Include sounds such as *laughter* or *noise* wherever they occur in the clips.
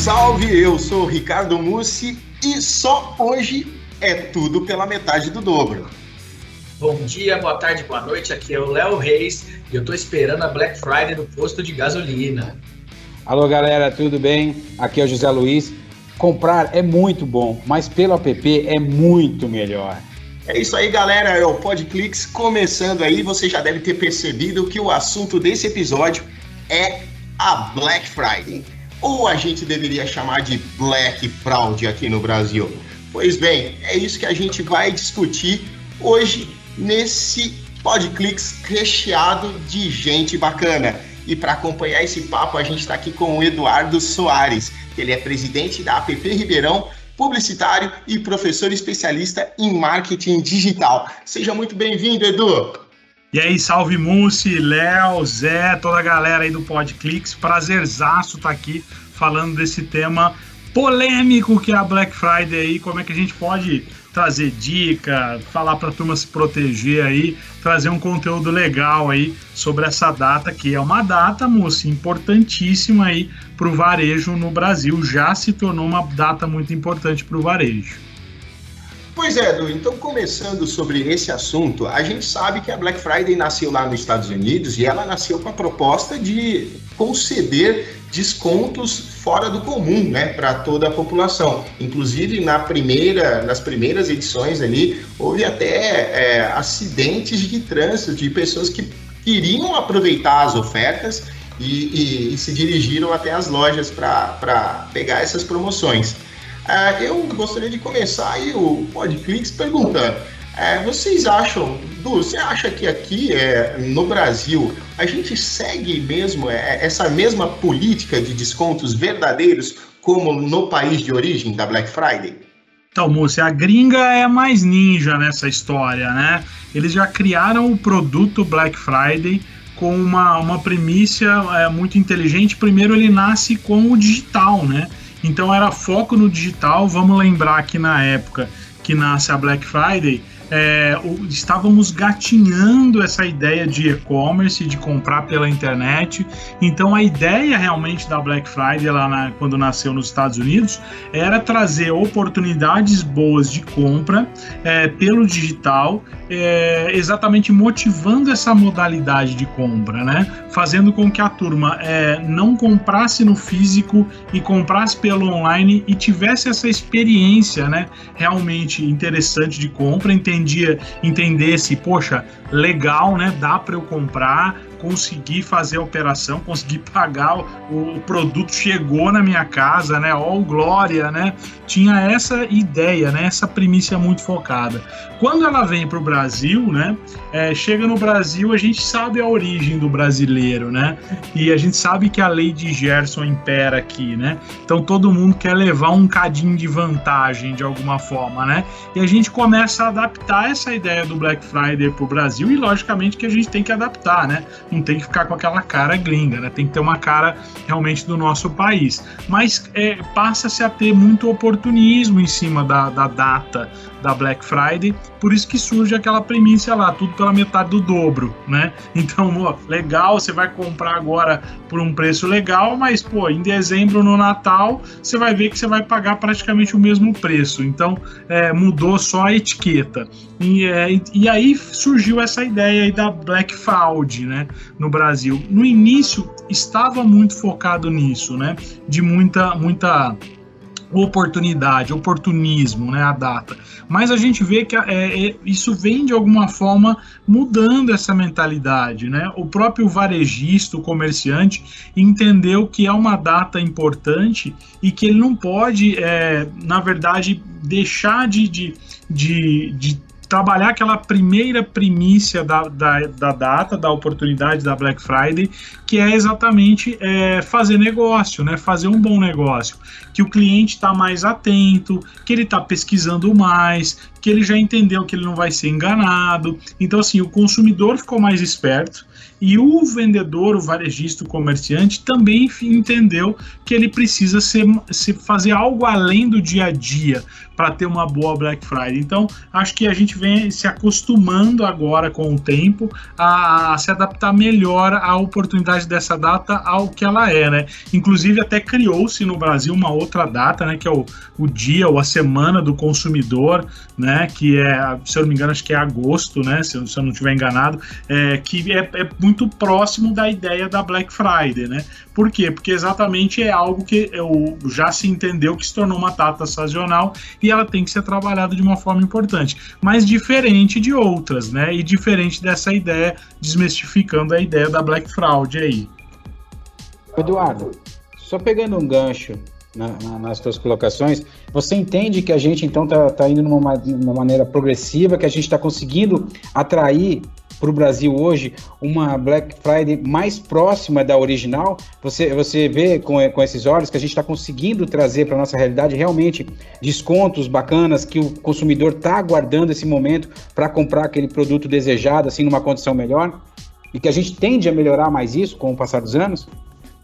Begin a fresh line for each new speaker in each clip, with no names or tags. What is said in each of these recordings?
Salve! Eu sou o Ricardo Mussi e só hoje é tudo pela metade do dobro.
Bom dia, boa tarde, boa noite. Aqui é o Léo Reis e eu tô esperando a Black Friday no posto de gasolina.
Alô, galera, tudo bem? Aqui é o José Luiz. Comprar é muito bom, mas pelo app é muito melhor.
É isso aí, galera. É o Podclix começando aí. Você já deve ter percebido que o assunto desse episódio é a Black Friday. Ou a gente deveria chamar de Black Fraud aqui no Brasil. Pois bem, é isso que a gente vai discutir hoje nesse Podclix recheado de gente bacana. E para acompanhar esse papo, a gente está aqui com o Eduardo Soares. Ele é presidente da APP Ribeirão, publicitário e professor especialista em marketing digital. Seja muito bem-vindo, Edu.
E aí, salve Mussi, Léo, Zé, toda a galera aí do Podclix. Prazerzaço estar tá aqui falando desse tema polêmico que é a Black Friday aí, como é que a gente pode trazer dica, falar para a turma se proteger aí, trazer um conteúdo legal aí sobre essa data que é uma data, moça, importantíssima aí para o varejo no Brasil, já se tornou uma data muito importante para o varejo.
Pois é, Edu, então começando sobre esse assunto, a gente sabe que a Black Friday nasceu lá nos Estados Unidos e ela nasceu com a proposta de conceder descontos fora do comum, né, para toda a população. Inclusive na primeira, nas primeiras edições ali, houve até é, acidentes de trânsito de pessoas que queriam aproveitar as ofertas e, e, e se dirigiram até as lojas para pegar essas promoções. É, eu gostaria de começar aí o Podclix perguntando. É, vocês acham, Du, você acha que aqui é, no Brasil a gente segue mesmo é, essa mesma política de descontos verdadeiros como no país de origem da Black Friday?
Então, moça, a gringa é mais ninja nessa história, né? Eles já criaram o produto Black Friday com uma, uma primícia é, muito inteligente. Primeiro, ele nasce com o digital, né? Então era foco no digital. Vamos lembrar que na época que nasce a Black Friday, é, estávamos gatinhando essa ideia de e-commerce, de comprar pela internet. Então a ideia realmente da Black Friday, lá na, quando nasceu nos Estados Unidos, era trazer oportunidades boas de compra é, pelo digital, é, exatamente motivando essa modalidade de compra, né? Fazendo com que a turma é, não comprasse no físico e comprasse pelo online e tivesse essa experiência, né? Realmente interessante de compra, entendia, entendesse, poxa, legal, né? Dá para eu comprar, conseguir fazer a operação, conseguir pagar o, o produto chegou na minha casa, né? Ó, oh, glória, né? Tinha essa ideia, né? Essa primícia muito focada. Quando ela vem para o Brasil, né? É, chega no Brasil, a gente sabe a origem do brasileiro, né? E a gente sabe que a lei de Gerson impera aqui, né? Então todo mundo quer levar um cadinho de vantagem de alguma forma, né? E a gente começa a adaptar essa ideia do Black Friday para o Brasil e logicamente que a gente tem que adaptar, né? Não tem que ficar com aquela cara gringa, né? Tem que ter uma cara realmente do nosso país. Mas é, passa-se a ter muito oportunismo em cima da, da data da Black Friday, por isso que surge aquela premissa lá, tudo pela metade do dobro, né? *laughs* Então, ó, legal, você vai comprar agora por um preço legal, mas pô, em dezembro no Natal você vai ver que você vai pagar praticamente o mesmo preço. Então, é, mudou só a etiqueta. E, é, e aí surgiu essa ideia aí da Black Fraud, né? No Brasil. No início estava muito focado nisso, né? De muita, muita oportunidade, oportunismo, né, a data. Mas a gente vê que é, é, isso vem de alguma forma mudando essa mentalidade, né? O próprio varejista, o comerciante, entendeu que é uma data importante e que ele não pode, é, na verdade, deixar de, de, de, de trabalhar aquela primeira primícia da, da, da, data, da oportunidade da Black Friday, que é exatamente é, fazer negócio, né? Fazer um bom negócio. Que o cliente está mais atento, que ele está pesquisando mais, porque ele já entendeu que ele não vai ser enganado. Então, assim, o consumidor ficou mais esperto e o vendedor, o varejista, o comerciante também entendeu que ele precisa ser, se fazer algo além do dia a dia para ter uma boa Black Friday. Então, acho que a gente vem se acostumando agora com o tempo a, a se adaptar melhor à oportunidade dessa data ao que ela é, né? Inclusive, até criou-se no Brasil uma outra data, né? Que é o, o dia ou a semana do consumidor, né? Que é, se eu não me engano, acho que é agosto, né? Se, se eu não estiver enganado, é, que é, é muito próximo da ideia da Black Friday, né? Por quê? Porque exatamente é algo que eu, já se entendeu que se tornou uma data sazonal e ela tem que ser trabalhada de uma forma importante, mas diferente de outras, né? E diferente dessa ideia, desmistificando a ideia da Black Fraud aí.
Eduardo, só pegando um gancho na, na, nas suas colocações, você entende que a gente então está tá indo numa, numa maneira progressiva, que a gente está conseguindo atrair para o Brasil hoje uma Black Friday mais próxima da original? Você, você vê com, com esses olhos que a gente está conseguindo trazer para a nossa realidade realmente descontos bacanas que o consumidor está aguardando esse momento para comprar aquele produto desejado, assim, numa condição melhor? E que a gente tende a melhorar mais isso com o passar dos anos?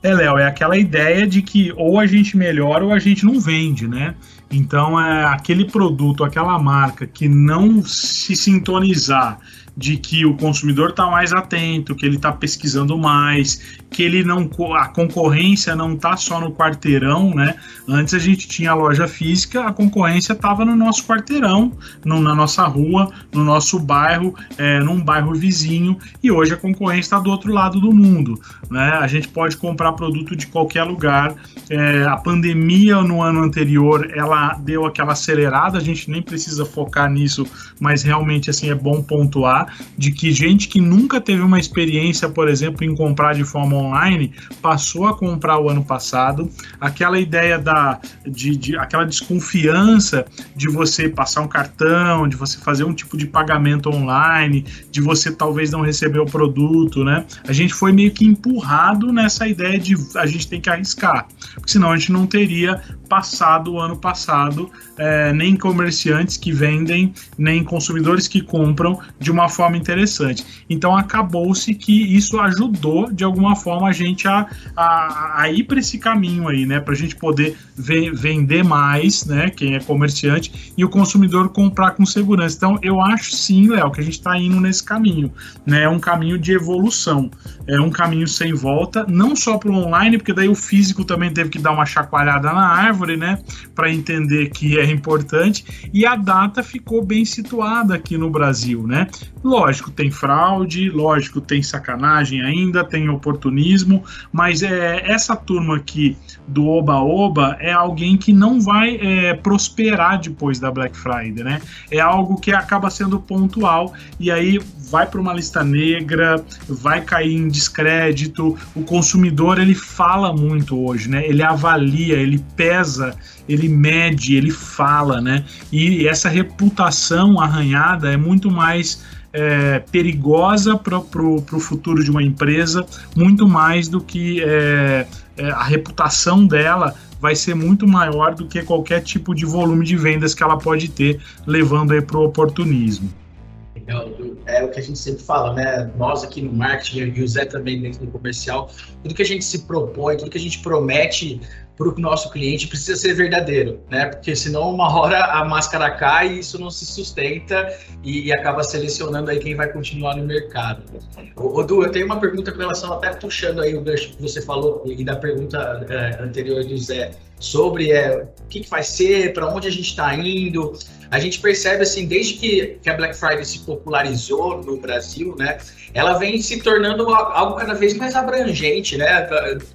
É, Léo, é aquela ideia de que ou a gente melhora ou a gente não vende, né? Então, é aquele produto, aquela marca que não se sintonizar de que o consumidor está mais atento, que ele está pesquisando mais, que ele não a concorrência não está só no quarteirão, né? Antes a gente tinha loja física, a concorrência estava no nosso quarteirão, no, na nossa rua, no nosso bairro, é, num bairro vizinho, e hoje a concorrência está do outro lado do mundo, né? A gente pode comprar produto de qualquer lugar. É, a pandemia no ano anterior ela deu aquela acelerada, a gente nem precisa focar nisso, mas realmente assim é bom pontuar de que gente que nunca teve uma experiência, por exemplo, em comprar de forma online, passou a comprar o ano passado. Aquela ideia da de, de aquela desconfiança de você passar um cartão, de você fazer um tipo de pagamento online, de você talvez não receber o produto, né? A gente foi meio que empurrado nessa ideia de a gente tem que arriscar, porque senão a gente não teria passado o ano passado, é, nem comerciantes que vendem, nem consumidores que compram de uma forma interessante. Então acabou-se que isso ajudou de alguma forma a gente a, a, a ir para esse caminho aí, né? Para a gente poder ve vender mais, né? Quem é comerciante e o consumidor comprar com segurança. Então eu acho sim, Léo, que a gente está indo nesse caminho, né? É um caminho de evolução, é um caminho sem volta, não só para o online, porque daí o físico também teve que dar uma chacoalhada na árvore, né? Para entender que é importante e a data ficou bem situada aqui no Brasil, né? Lógico, tem fraude, lógico, tem sacanagem ainda, tem oportunismo, mas é, essa turma aqui do Oba-Oba é alguém que não vai é, prosperar depois da Black Friday, né? É algo que acaba sendo pontual e aí vai para uma lista negra, vai cair em descrédito. O consumidor ele fala muito hoje, né? Ele avalia, ele pesa, ele mede, ele fala, né? E essa reputação arranhada é muito mais é, perigosa para o futuro de uma empresa, muito mais do que é, é, a reputação dela vai ser muito maior do que qualquer tipo de volume de vendas que ela pode ter, levando aí para o oportunismo.
É, o que a gente sempre fala, né? Nós aqui no marketing e o Zé também dentro do comercial, tudo que a gente se propõe, tudo que a gente promete para o nosso cliente precisa ser verdadeiro, né? Porque senão uma hora a máscara cai e isso não se sustenta e, e acaba selecionando aí quem vai continuar no mercado. O, Du, eu tenho uma pergunta com relação, até puxando aí o gancho que você falou e da pergunta é, anterior do Zé sobre é, o que, que vai ser, para onde a gente está indo. A gente percebe assim, desde que, que a Black Friday se popularizou no Brasil, né? ela vem se tornando algo cada vez mais abrangente, né?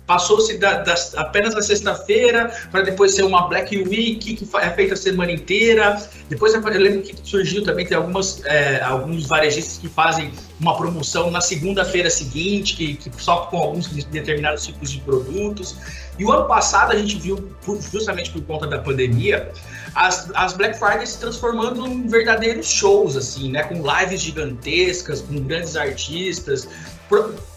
Passou-se da, da, apenas na sexta-feira para depois ser uma Black Week que é feita a semana inteira. Depois eu lembro que surgiu também tem algumas é, alguns varejistas que fazem uma promoção na segunda-feira seguinte, que, que só com alguns determinados tipos de produtos. E o ano passado a gente viu, justamente por conta da pandemia, as, as Black Friday se transformando em verdadeiros shows, assim, né? Com lives gigantescas, com grandes artistas,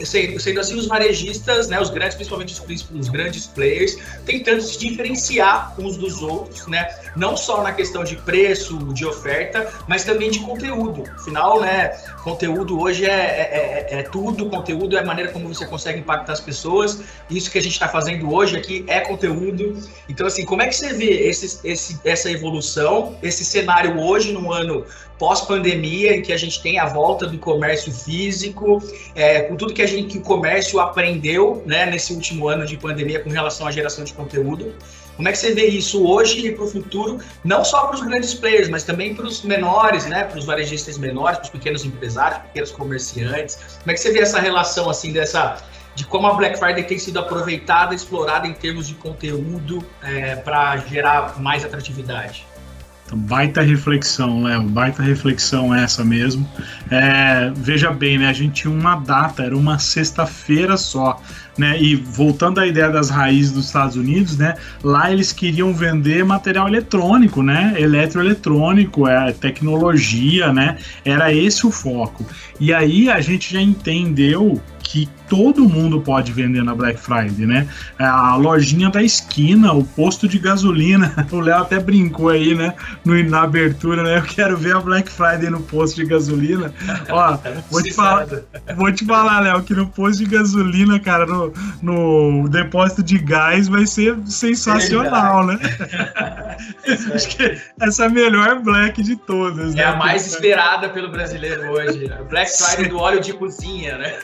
sendo assim os varejistas, né, os grandes, principalmente os, os, grandes players, tentando se diferenciar uns dos outros, né, não só na questão de preço, de oferta, mas também de conteúdo. Afinal, né, conteúdo hoje é, é, é, é tudo, conteúdo é a maneira como você consegue impactar as pessoas. Isso que a gente está fazendo hoje aqui é conteúdo. Então, assim, como é que você vê esse, esse, essa evolução, esse cenário hoje, no ano pós-pandemia, em que a gente tem a volta do comércio físico, é, com tudo que a gente que o comércio aprendeu né, nesse último ano de pandemia com relação à geração de conteúdo. Como é que você vê isso hoje e para o futuro, não só para os grandes players, mas também para os menores, né, para os varejistas menores, para os pequenos empresários, pequenos comerciantes? Como é que você vê essa relação assim dessa de como a Black Friday tem sido aproveitada, explorada em termos de conteúdo é, para gerar mais atratividade?
Então, baita reflexão, Léo, baita reflexão essa mesmo. É, veja bem, né? A gente tinha uma data, era uma sexta-feira só, né? E voltando à ideia das raízes dos Estados Unidos, né? Lá eles queriam vender material eletrônico, né? Eletroeletrônico, é, tecnologia, né? Era esse o foco. E aí a gente já entendeu que todo mundo pode vender na Black Friday, né? A lojinha da esquina, o posto de gasolina. *laughs* O Léo até brincou aí, né? No, na abertura, né? Eu quero ver a Black Friday no posto de gasolina. Ó, *laughs* vou te falar, vou te falar, Léo, que no posto de gasolina, cara, no, no depósito de gás vai ser sensacional, né? *laughs* Acho que essa é a melhor Black de todas.
É
né?
a mais esperada pelo brasileiro hoje. A Black Friday do óleo de cozinha, né?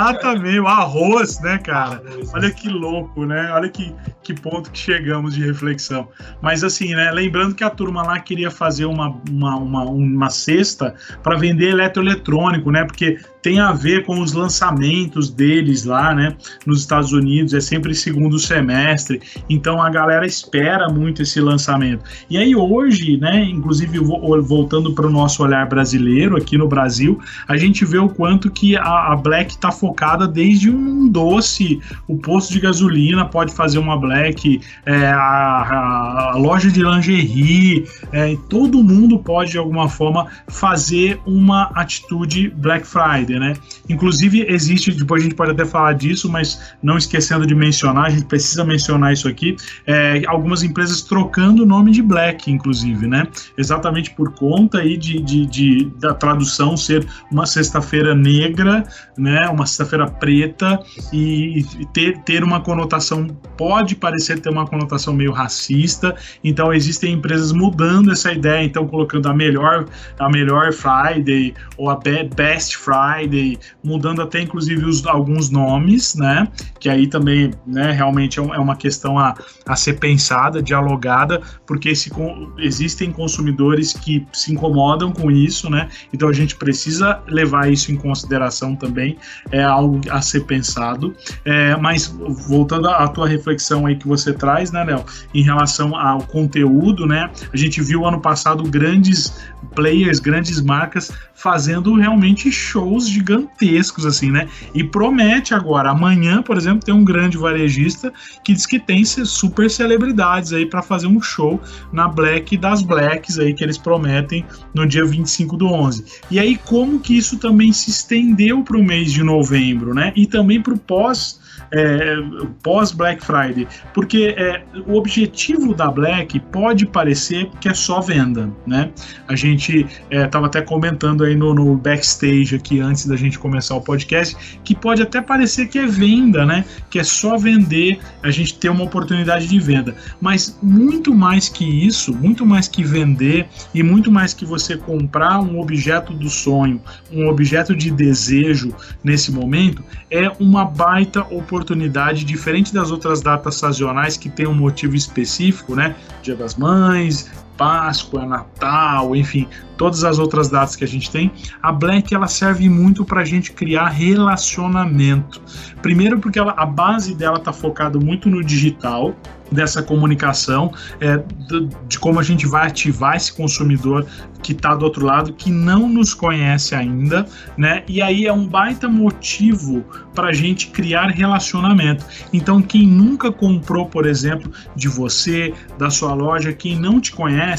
Exatamente, o arroz, né, cara? Olha que louco, né? Olha que, que ponto que chegamos de reflexão. Mas assim, né? Lembrando que a turma lá queria fazer uma, uma, uma, uma cesta para vender eletroeletrônico, né? Porque tem a ver com os lançamentos deles lá, né, nos Estados Unidos, é sempre segundo semestre, então a galera espera muito esse lançamento. E aí hoje, né, inclusive voltando para o nosso olhar brasileiro aqui no Brasil, a gente vê o quanto que a, a Black está focada desde um doce, o posto de gasolina pode fazer uma Black, é, a, a, loja de lingerie, é, todo mundo pode de alguma forma fazer uma atitude Black Friday né? Inclusive, existe, depois a gente pode até falar disso, mas não esquecendo de mencionar, a gente precisa mencionar isso aqui, é, algumas empresas trocando o nome de Black, inclusive, né? Exatamente por conta aí de, de, de da tradução ser uma sexta-feira negra, né? Uma sexta-feira preta e, e ter, ter uma conotação, pode parecer ter uma conotação meio racista, então existem empresas mudando essa ideia, então colocando a melhor, a melhor Friday ou a Best Friday Friday, mudando até inclusive os, alguns nomes, né? Que aí também, né, realmente é, é uma questão a, a ser pensada, dialogada, porque se, existem consumidores que se incomodam com isso, né? Então a gente precisa levar isso em consideração também, é algo a ser pensado. É, mas voltando à tua reflexão aí que você traz, né, Léo, em relação ao conteúdo, né? A gente viu ano passado grandes players, grandes marcas fazendo realmente shows gigantescos, assim, né? E promete agora, amanhã, por exemplo, tem um grande varejista que diz que tem super celebridades aí para fazer um show na Black das Blacks aí que eles prometem no dia 25 do 11. E aí, como que isso também se estendeu para o mês de novembro, né? E também para o pós é, pós Black Friday, porque é, o objetivo da Black pode parecer que é só venda, né? A gente estava é, até comentando aí no, no, backstage aqui antes da gente começar o podcast que pode até parecer que é venda, né? Que é só vender, a gente ter uma oportunidade de venda, mas muito mais que isso, muito mais que vender e muito mais que você comprar um objeto do sonho, um objeto de desejo nesse momento, é uma baita oportunidade oportunidade, diferente das outras datas sazonais que tem um motivo específico, né? Dia das Mães, Páscoa, Natal, enfim, todas as outras datas que a gente tem, a Black ela serve muito para a gente criar relacionamento. Primeiro porque ela, a base dela está focada muito no digital, dessa comunicação, é, de, de, como a gente vai ativar esse consumidor que está do outro lado, que não nos conhece ainda, né? E aí é um baita motivo para a gente criar relacionamento. Então, quem nunca comprou, por exemplo, de você, da sua loja, quem não te conhece,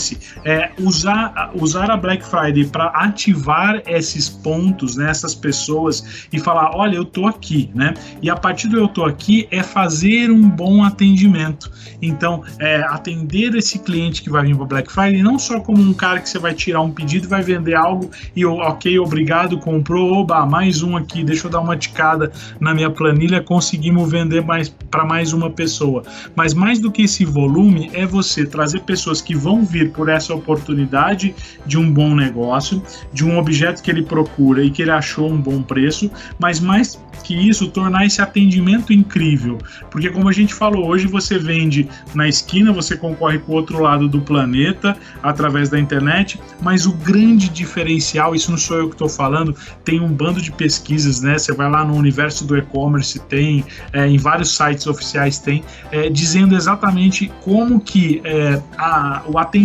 é usar, usar a Black Friday para ativar esses pontos, né, essas pessoas e falar: olha, eu tô aqui, né? E a partir do eu tô aqui é fazer um bom atendimento. Então, é, atender esse cliente que vai vir para Black Friday não só como um cara que você vai tirar um pedido, vai vender algo e ok, obrigado, comprou, oba, mais um aqui, deixa eu dar uma ticada na minha planilha, conseguimos vender mais para mais uma pessoa. Mas mais do que esse volume é você trazer pessoas que vão vir por essa oportunidade de um bom negócio, de um objeto que ele procura e que ele achou um bom preço, mas mais que isso, tornar esse atendimento incrível. Porque, como a gente falou, hoje você vende na esquina, você concorre com o outro lado do planeta através da internet, mas o grande diferencial, isso não sou eu que estou falando, tem um bando de pesquisas, né? Você vai lá no universo do e-commerce, tem, é, em vários sites oficiais tem, é, dizendo exatamente como que é, a, o atendimento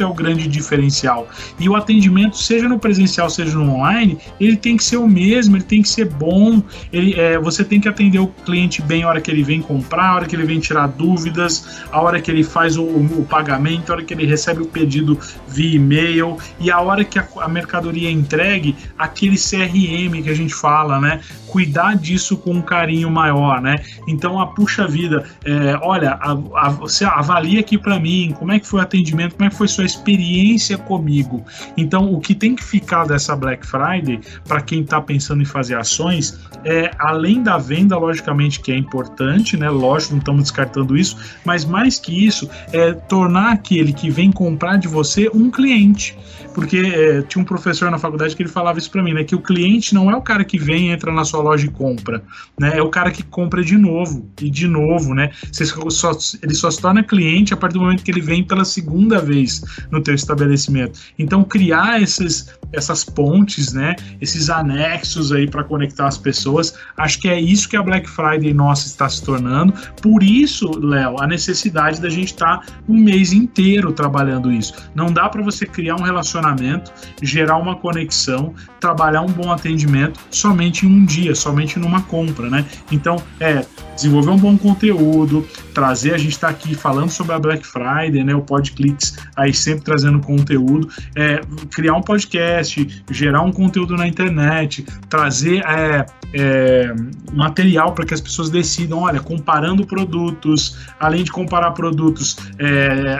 é o grande diferencial. E o atendimento, seja no presencial, seja no online, ele tem que ser o mesmo, ele tem que ser bom, ele, é, você tem que atender o cliente bem a hora que ele vem comprar, a hora que ele vem tirar dúvidas, a hora que ele faz o, o pagamento, a hora que ele recebe o pedido via e-mail e a hora que a, a mercadoria é entregue, aquele CRM que a gente fala, né? Cuidar disso com um carinho maior, né? Então, a puxa vida, é, olha, a, a, você avalia aqui para mim como é que foi o atendimento, como é que foi sua experiência comigo. Então, o que tem que ficar dessa Black Friday para quem está pensando em fazer ações é, além da venda, logicamente, que é importante, né? Lógico, não estamos descartando isso, mas mais que isso, é tornar aquele que vem comprar de você um cliente. Porque é, tinha um professor na faculdade que ele falava isso para mim, né? Que o cliente não é o cara que vem, entra na sua loja e compra, né? É o cara que compra de novo e de novo, né? Você só, ele só se torna cliente a partir do momento que ele vem pela segunda vez no teu estabelecimento. Então, criar esses, essas pontes, né? Esses anexos aí para conectar as pessoas, acho que é isso que a Black Friday nossa está se tornando. Por isso, Léo, a necessidade da gente estar tá um mês inteiro trabalhando isso. Não dá para você criar um relacionamento relacionamento, gerar uma conexão, trabalhar um bom atendimento somente em um dia, somente numa compra, né? Então, é desenvolver um bom conteúdo, trazer, a gente está aqui falando sobre a Black Friday, né? O Podclicks aí sempre trazendo conteúdo, é, criar um podcast, gerar um conteúdo na internet, trazer é, é, material para que as pessoas decidam, olha, comparando produtos, além de comparar produtos, é,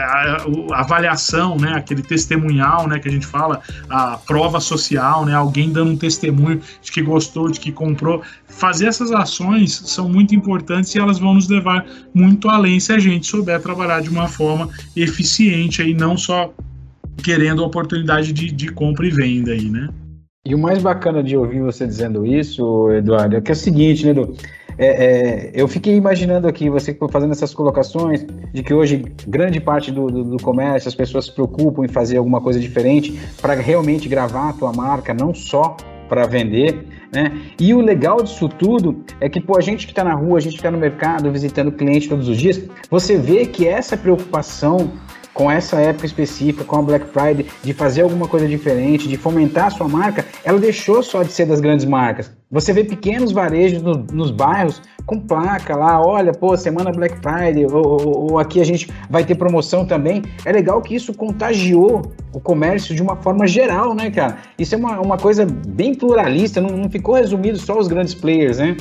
avaliação, né? Aquele testemunhal, né? Que a gente fala, a prova social, né? Alguém dando um testemunho de que gostou, de que comprou. Fazer essas ações são muito importantes e elas vão nos levar muito além se a gente souber trabalhar de uma forma eficiente aí, não só querendo a oportunidade de, de compra e venda aí, né?
E o mais bacana de ouvir você dizendo isso, Eduardo, é que é o seguinte, né? É, é, eu fiquei imaginando aqui, você fazendo essas colocações, de que hoje grande parte do, do, do comércio, as pessoas se preocupam em fazer alguma coisa diferente para realmente gravar a tua marca, não só para vender, né? E o legal disso tudo é que, pô, a gente que está na rua, a gente que está no mercado, visitando cliente todos os dias, você vê que essa preocupação com essa época específica, com a Black Friday, de fazer alguma coisa diferente, de fomentar a sua marca, ela deixou só de ser das grandes marcas. Você vê pequenos varejos no, nos bairros com placa lá, olha, pô, semana Black Friday, ou, ou, ou, aqui a gente vai ter promoção também. É legal que isso contagiou o comércio de uma forma geral, né, cara? Isso é uma, uma coisa bem pluralista, não, não ficou resumido só os grandes players, né?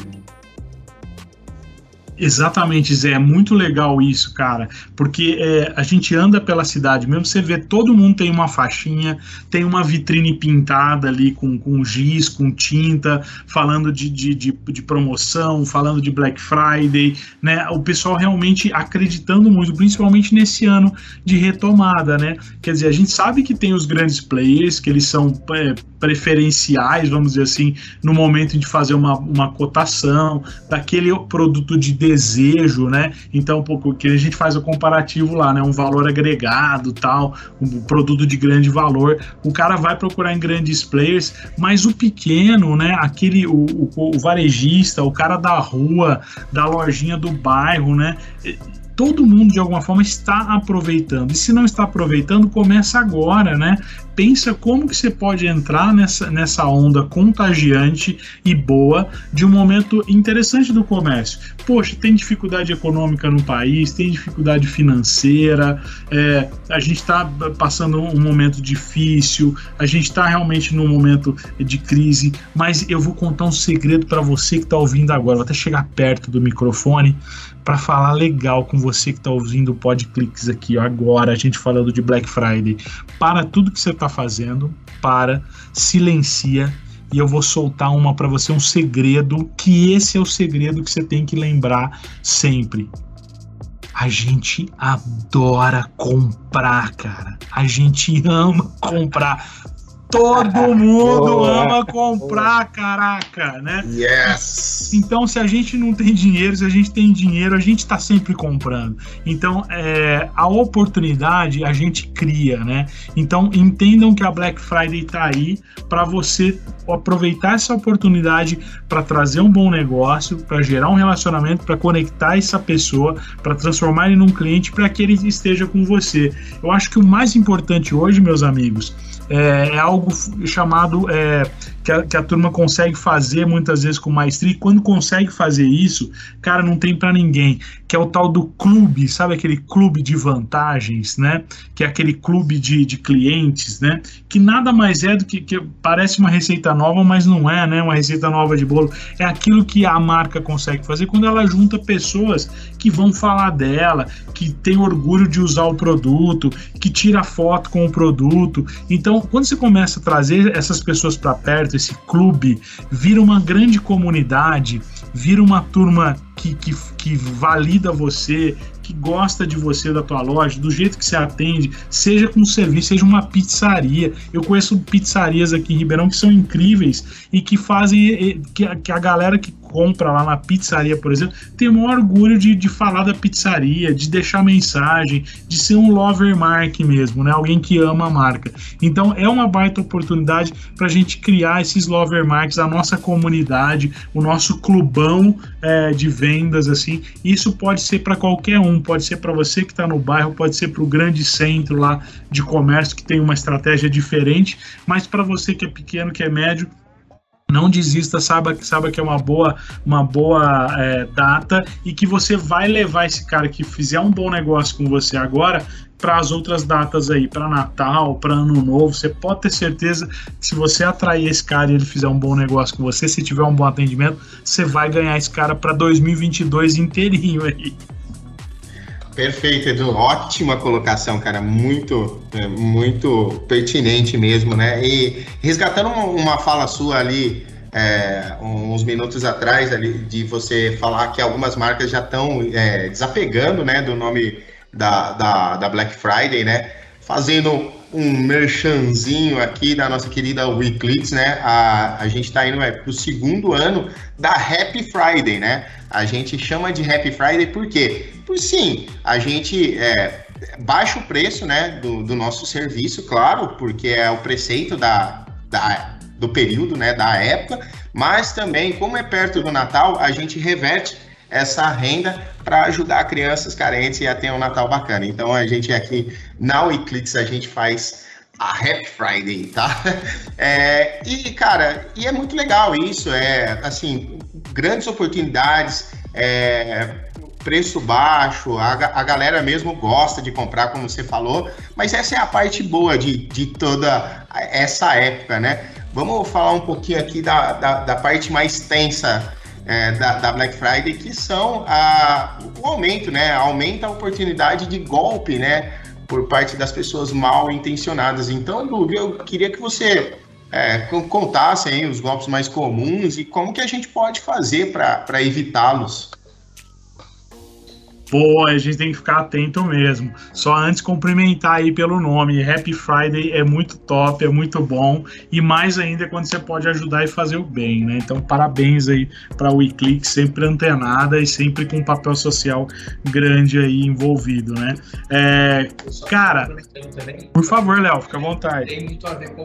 Exatamente, Zé. É muito legal isso, cara. Porque é, a gente anda pela cidade mesmo, você vê todo mundo tem uma faixinha, tem uma vitrine pintada ali com, com giz, com tinta, falando de, de, de, de promoção, falando de Black Friday, né? O pessoal realmente acreditando muito, principalmente nesse ano de retomada, né? Quer dizer, a gente sabe que tem os grandes players, que eles são é, preferenciais, vamos dizer assim, no momento de fazer uma, uma cotação daquele produto de desejo, né? Então, um pouco que a gente faz o comparativo lá, né? Um valor agregado, tal, um produto de grande valor. O cara vai procurar em grandes players, mas o pequeno, né? Aquele o, o, o varejista, o cara da rua, da lojinha do bairro, né? Todo mundo de alguma forma está aproveitando. E se não está aproveitando, começa agora, né? Pensa como que você pode entrar nessa, nessa onda contagiante e boa de um momento interessante do comércio. Poxa, tem dificuldade econômica no país, tem dificuldade financeira, é, a gente está passando um momento difícil, a gente está realmente num momento de crise, mas eu vou contar um segredo para você que está ouvindo agora. Vou até chegar perto do microfone para falar legal com você que está ouvindo o Podclicks aqui agora, a gente falando de Black Friday. Para tudo que você está fazendo, para, silencia e eu vou soltar uma para você, um segredo, que esse é o segredo que você tem que lembrar sempre. A gente adora comprar, cara. A gente ama comprar. Todo mundo ama comprar, caraca, né?
Yes!
Então, se a gente não tem dinheiro, se a gente tem dinheiro, a gente está sempre comprando. Então, é, a oportunidade a gente cria, né? Então, entendam que a Black Friday está aí para você aproveitar essa oportunidade para trazer um bom negócio, para gerar um relacionamento, para conectar essa pessoa, para transformar ele num cliente, para que ele esteja com você. Eu acho que o mais importante hoje, meus amigos, é, é algo chamado é, que a, que a, turma consegue fazer muitas vezes com maestria. E quando consegue fazer isso, cara, não tem para ninguém. Que é o tal do clube, sabe aquele clube de vantagens, né? Que é aquele clube de, de clientes, né? Que nada mais é do que, que parece uma receita nova, mas não é, né? Uma receita nova de bolo. É aquilo que a marca consegue fazer quando ela junta pessoas que vão falar dela, que tem orgulho de usar o produto, que tira foto com o produto. Então, quando você começa a trazer essas pessoas para perto, esse clube, vira uma grande comunidade, vira uma turma que, que, que valida você, que gosta de você, da tua loja, do jeito que você atende, seja com serviço, seja uma pizzaria. Eu conheço pizzarias aqui em Ribeirão que são incríveis e que fazem que, que a galera que compra lá na pizzaria, por exemplo, tem o maior orgulho de, de falar da pizzaria, de deixar mensagem, de ser um lover mark mesmo, né? Alguém que ama a marca. Então é uma baita oportunidade para a gente criar esses lover marks, a nossa comunidade, o nosso clubão é, de vendas, assim. Isso pode ser para qualquer um, pode ser para você que está no bairro, pode ser para o grande centro lá de comércio que tem uma estratégia diferente, mas para você que é pequeno, que é médio, não desista, saiba, saiba que é uma boa, uma boa é, data e que você vai levar esse cara que fizer um bom negócio com você agora para as outras datas aí, para Natal, para Ano Novo. Você pode ter certeza que se você atrair esse cara e ele fizer um bom negócio com você, se tiver um bom atendimento, você vai ganhar esse cara para 2022 inteirinho aí.
Perfeito, Edu. Ótima colocação, cara. Muito, é, muito pertinente mesmo, né? E resgatando uma, fala sua ali, é, uns minutos atrás, ali, de você falar que algumas marcas já estão é, desapegando, né, do nome da, da, da Black Friday, né? Fazendo um merchanzinho aqui da nossa querida Weeklix, né? A, a gente está indo é, para o segundo ano da Happy Friday, né? A gente chama de Happy Friday por quê? Por sim, a gente é, baixa o preço né, do, do nosso serviço, claro, porque é o preceito da, da, do período, né, da época, mas também, como é perto do Natal, a gente reverte essa renda para ajudar crianças carentes a ter um Natal bacana. Então a gente aqui na Eclipse a gente faz a Happy Friday, tá? *laughs* É, e cara, e é muito legal isso, é assim grandes oportunidades, é, preço baixo, a, a galera mesmo gosta de comprar, como você falou, mas essa é a parte boa de, de toda essa época, né? Vamos falar um pouquinho aqui da, da, da parte mais tensa é, da, da, Black Friday, que são a, o aumento, né? Aumenta a oportunidade de golpe, né? Por parte das pessoas mal intencionadas. Então, Lu, eu queria que você é, contasse os golpes mais comuns e como que a gente pode fazer para evitá-los.
Pô, a gente tem que ficar atento mesmo. Só antes cumprimentar aí pelo nome. Happy Friday é muito top, é muito bom. E mais ainda quando você pode ajudar e fazer o bem, né? Então, parabéns aí para o WeClick, sempre antenada e sempre com um papel social grande aí envolvido, né? É, cara, por favor, Léo, fica à vontade.
Tem muito a ver com,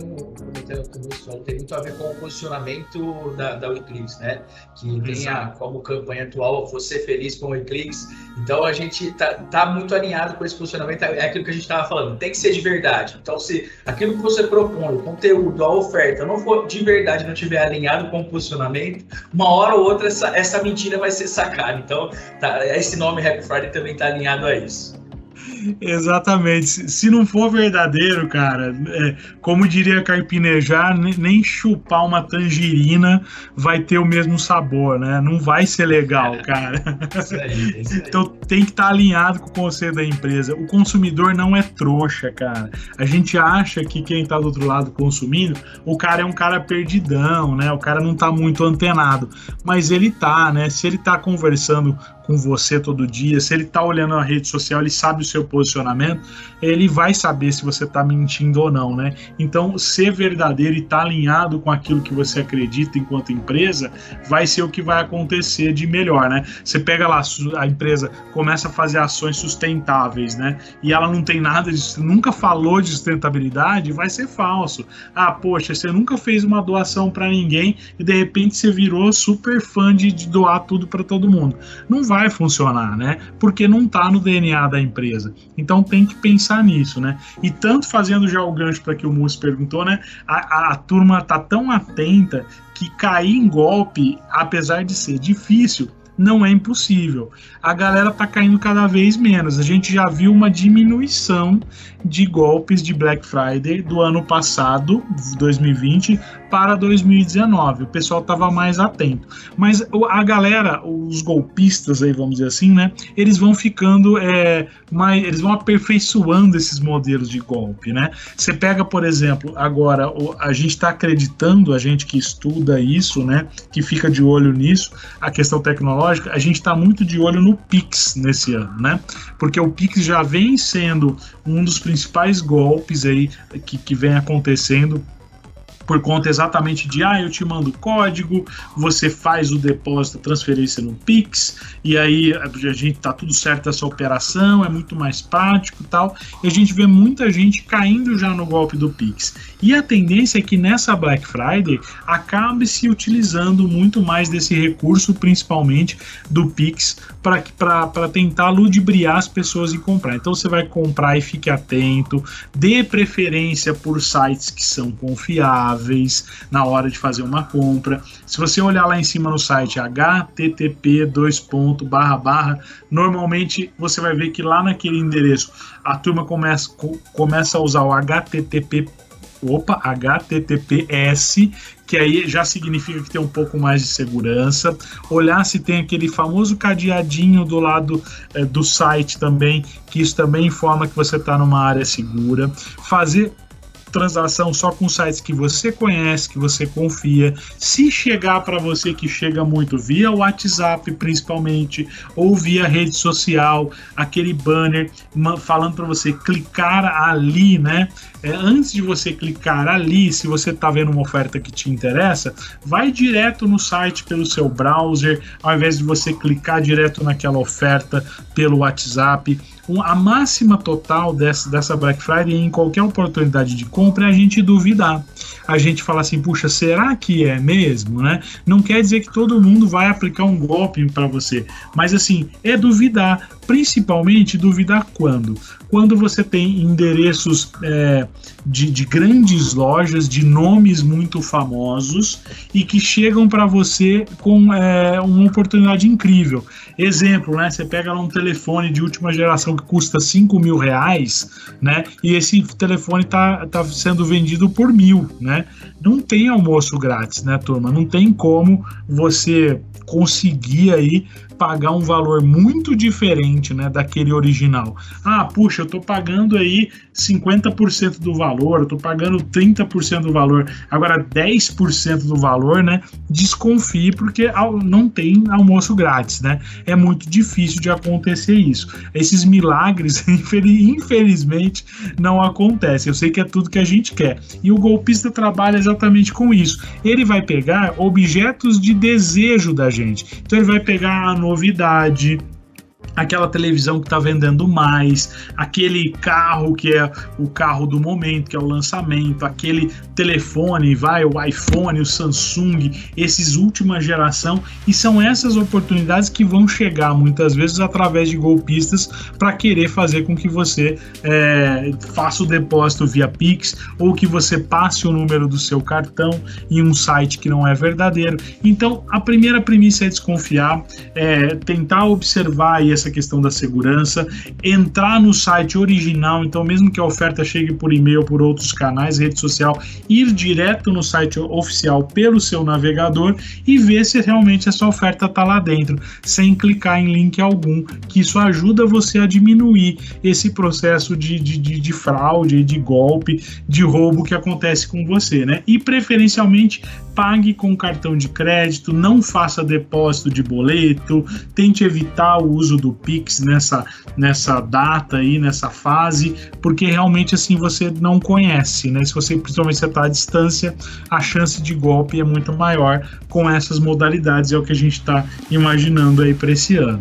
tem muito a ver com o posicionamento da, da Eclipse, né? Que tem a, como campanha atual, você feliz com o Eclipse. Então, Então a gente tá, tá, muito alinhado com esse posicionamento, é aquilo que a gente estava falando, tem que ser de verdade. Então, se aquilo que você propõe, o conteúdo, a oferta, não for de verdade, não tiver alinhado com o posicionamento, uma hora ou outra essa, essa mentira vai ser sacada. Então, tá, esse nome Happy Friday também está alinhado a isso. *laughs*
Exatamente. Se não for verdadeiro, cara, é, como diria Carpinejar, nem chupar uma tangerina vai ter o mesmo sabor, né? Não vai ser legal, é. cara. Isso aí, isso aí. *laughs* Então tem que estar tá alinhado com o conselho da empresa. O consumidor não é trouxa, cara. A gente acha que quem está do outro lado consumindo, o cara é um cara perdidão, né? O cara não está muito antenado. Mas ele tá, né? Se ele está conversando com você todo dia, se ele está olhando na rede social, ele sabe o seu posicionamento, ele vai saber se você está mentindo ou não, né? Então, ser verdadeiro e estar tá alinhado com aquilo que você acredita enquanto empresa, vai ser o que vai acontecer de melhor, né? Você pega lá, a empresa começa a fazer ações sustentáveis, né? E ela não tem nada de, nunca falou de sustentabilidade, vai ser falso. Ah, poxa, você nunca fez uma doação para ninguém e de repente você virou super fã de, de doar tudo para todo mundo. Não vai vai funcionar, né? Porque não está no DNA da empresa. Então tem que pensar nisso, né? E tanto fazendo já o gancho para que o Múcio perguntou, né? A, a, a turma tá tão atenta que cair em golpe, apesar de ser difícil, não é impossível. A galera tá caindo cada vez menos. A gente já viu uma diminuição de golpes de Black Friday do ano passado, 2020, para 2019. O pessoal estava mais atento. Mas a galera, os golpistas aí, vamos dizer assim, né? Eles vão ficando é, mais, eles vão aperfeiçoando esses modelos de golpe, né? Você pega, por exemplo, agora a gente está acreditando, a gente que estuda isso, né? Que fica de olho nisso, a questão tecnológica, a gente está muito de olho no Pix nesse ano, né? Porque o Pix já vem sendo um dos principais golpes aí que, que vem acontecendo por conta exatamente de ah, eu te mando código, você faz o depósito, transferência no Pix, e aí a gente tá tudo certo essa operação, é muito mais prático e tal. E a gente vê muita gente caindo já no golpe do Pix. E a tendência é que nessa Black Friday acabe se utilizando muito mais desse recurso, principalmente do Pix, para tentar ludibriar as pessoas e comprar. Então você vai comprar e fique atento, dê preferência por sites que são confiáveis vez na hora de fazer uma compra. Se você olhar lá em cima no site http barra normalmente você vai ver que lá naquele endereço a turma começa, começa a usar o http opa, HTTPS, que aí já significa que tem um pouco mais de segurança. Olhar se tem aquele famoso cadeadinho do lado é, do site também, que isso também informa que você está numa área segura. Fazer transação só com sites que você conhece, que você confia. Se chegar para você que chega muito via WhatsApp, principalmente, ou via rede social, aquele banner falando para você clicar ali, né? É, antes de você clicar ali, se você está vendo uma oferta que te interessa, vai direto no site pelo seu browser, ao invés de você clicar direto naquela oferta pelo WhatsApp a máxima total dessa, dessa Black Friday em qualquer oportunidade de compra é a gente duvidar. A gente fala assim, puxa, será que é mesmo, né? Não quer dizer que todo mundo vai aplicar um golpe para você, mas assim, é duvidar. Principalmente duvidar quando? Quando você tem endereços é, de, de, grandes lojas, de nomes muito famosos e que chegam para você com é, uma oportunidade incrível. Exemplo, né? Você pega um telefone de última geração que custa 5 mil reais, né? E esse telefone tá, tá sendo vendido por mil, né? Não tem almoço grátis, né, turma? Não tem como você conseguir aí pagar um valor muito diferente, né, daquele original. Ah, puxa, eu tô pagando aí 50% do valor, eu tô pagando 30% do valor, agora 10% do valor, né? Desconfie porque não tem almoço grátis, né? É muito difícil de acontecer isso. Esses milagres, *laughs* infelizmente, não acontecem. Eu sei que é tudo que a gente quer. E o golpista trabalha exatamente com isso. Ele vai pegar objetos de desejo da gente. Então ele vai pegar a novidade, aquela televisão que está vendendo mais, aquele carro que é o carro do momento, que é o lançamento, aquele telefone, vai o iPhone, o Samsung, esses última geração, e são essas oportunidades que vão chegar muitas vezes através de golpistas para querer fazer com que você é, faça o depósito via Pix ou que você passe o número do seu cartão em um site que não é verdadeiro. Então, a primeira premissa é desconfiar, é, tentar observar aí essa essa questão da segurança, entrar no site original, então mesmo que a oferta chegue por e-mail, por outros canais, rede social, ir direto no site oficial pelo seu navegador e ver se realmente essa oferta está lá dentro, sem clicar em link algum, que isso ajuda você a diminuir esse processo de, de, de, de fraude, de golpe, de roubo que acontece com você, né? E preferencialmente pague com cartão de crédito, não faça depósito de boleto, tente evitar o uso do Pix nessa, nessa data aí, nessa fase, porque realmente assim você não conhece, né? Se você principalmente está à distância, a chance de golpe é muito maior com essas modalidades, é o que a gente está imaginando aí para esse ano.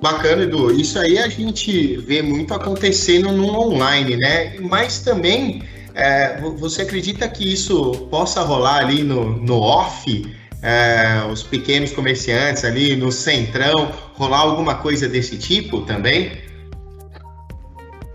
Bacana, Edu. Isso aí a gente vê muito acontecendo no online, né? Mas também é, você acredita que isso possa rolar ali no, no off? É, os pequenos comerciantes ali no centrão, rolar alguma coisa desse tipo também?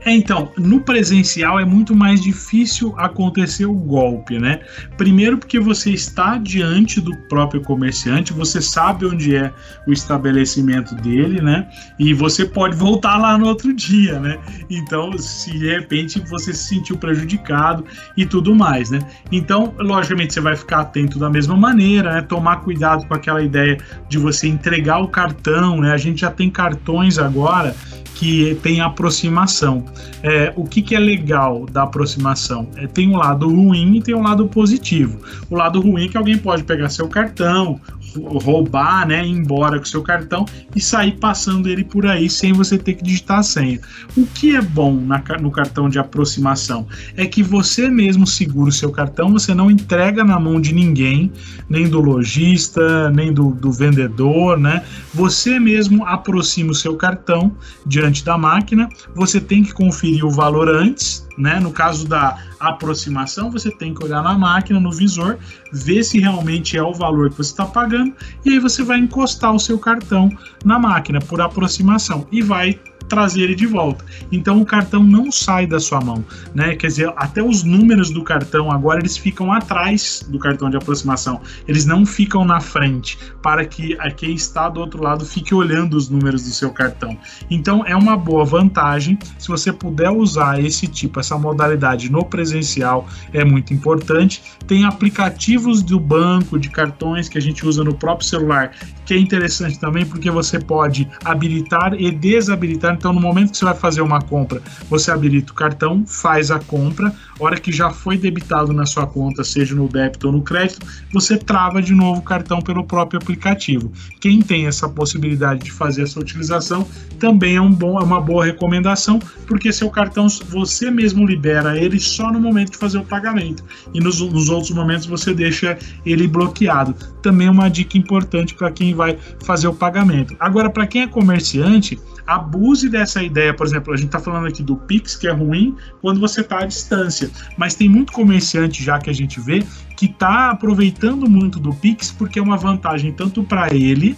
É, então, no presencial é muito mais difícil acontecer o golpe, né? Primeiro porque você está diante do próprio comerciante, você sabe onde é o estabelecimento dele, né? E você pode voltar lá no outro dia, né? Então, se de repente você se sentiu prejudicado e tudo mais, né? Então, logicamente, você vai ficar atento da mesma maneira, né? Tomar cuidado com aquela ideia de você entregar o cartão, né? A gente já tem cartões agora que tem aproximação. É, o que, que é legal da aproximação? É, tem um lado ruim e tem um lado positivo. O lado ruim é que alguém pode pegar seu cartão, roubar, né, ir embora com seu cartão e sair passando ele por aí sem você ter que digitar a senha. O que é bom na, no cartão de aproximação é que você mesmo segura o seu cartão, você não entrega na mão de ninguém, nem do lojista, nem do, do vendedor, né? Você mesmo aproxima o seu cartão diante da máquina, você tem que conferir o valor antes, né? No caso da aproximação, você tem que olhar na máquina, no visor, ver se realmente é o valor que você está pagando, e aí você vai encostar o seu cartão na máquina por aproximação e vai trazer ele de volta. Então o cartão não sai da sua mão, né? Quer dizer, até os números do cartão agora eles ficam atrás do cartão de aproximação. Eles não ficam na frente para que quem está do outro lado fique olhando os números do seu cartão. Então é uma boa vantagem se você puder usar esse tipo, essa modalidade no presencial é muito importante. Tem aplicativos do banco de cartões que a gente usa no próprio celular que é interessante também porque você pode habilitar e desabilitar. Então, no momento que você vai fazer uma compra, você habilita o cartão, faz a compra, hora que já foi debitado na sua conta, seja no débito ou no crédito, você trava de novo o cartão pelo próprio aplicativo. Quem tem essa possibilidade de fazer essa utilização também é, um bom, é uma boa recomendação, porque seu cartão você mesmo libera ele só no momento de fazer o pagamento e nos, nos outros momentos você deixa ele bloqueado. Também é uma dica importante para quem vai fazer o pagamento. Agora, para quem é comerciante, abuse dessa ideia. Por exemplo, a gente está falando aqui do Pix, que é ruim quando você está à distância, mas tem muito comerciante já que a gente vê que está aproveitando muito do Pix porque é uma vantagem tanto para ele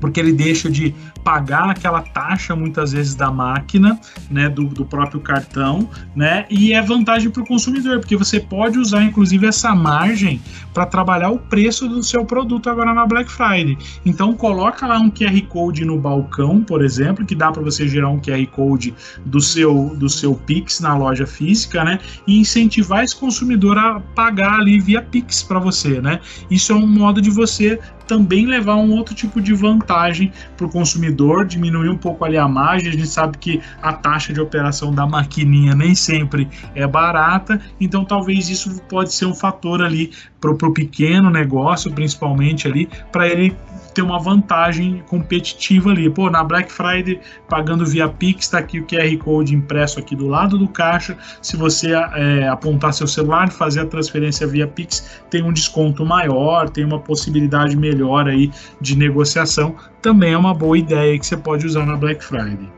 porque ele deixa de pagar aquela taxa muitas vezes da máquina, né, do, do próprio cartão, né, e é vantagem para o consumidor, porque você pode usar inclusive essa margem para trabalhar o preço do seu produto agora na Black Friday. Então coloca lá um QR Code no balcão, por exemplo, que dá para você gerar um QR Code do seu do seu Pix na loja física, né, e incentivar esse consumidor a pagar ali via Pix para você, né? Isso é um modo de você também levar um outro tipo de vantagem para o consumidor, diminuir um pouco ali a margem. A gente sabe que a taxa de operação da maquininha nem sempre é barata, então talvez isso pode ser um fator ali para o pequeno negócio, principalmente ali, para ele ter uma vantagem competitiva ali. Pô, na Black Friday, pagando via Pix, está aqui o QR Code impresso aqui do lado do caixa. Se você é, apontar seu celular e fazer a transferência via Pix, tem um desconto maior, tem uma possibilidade melhor aí de negociação. Também é uma boa ideia que você pode usar na Black Friday.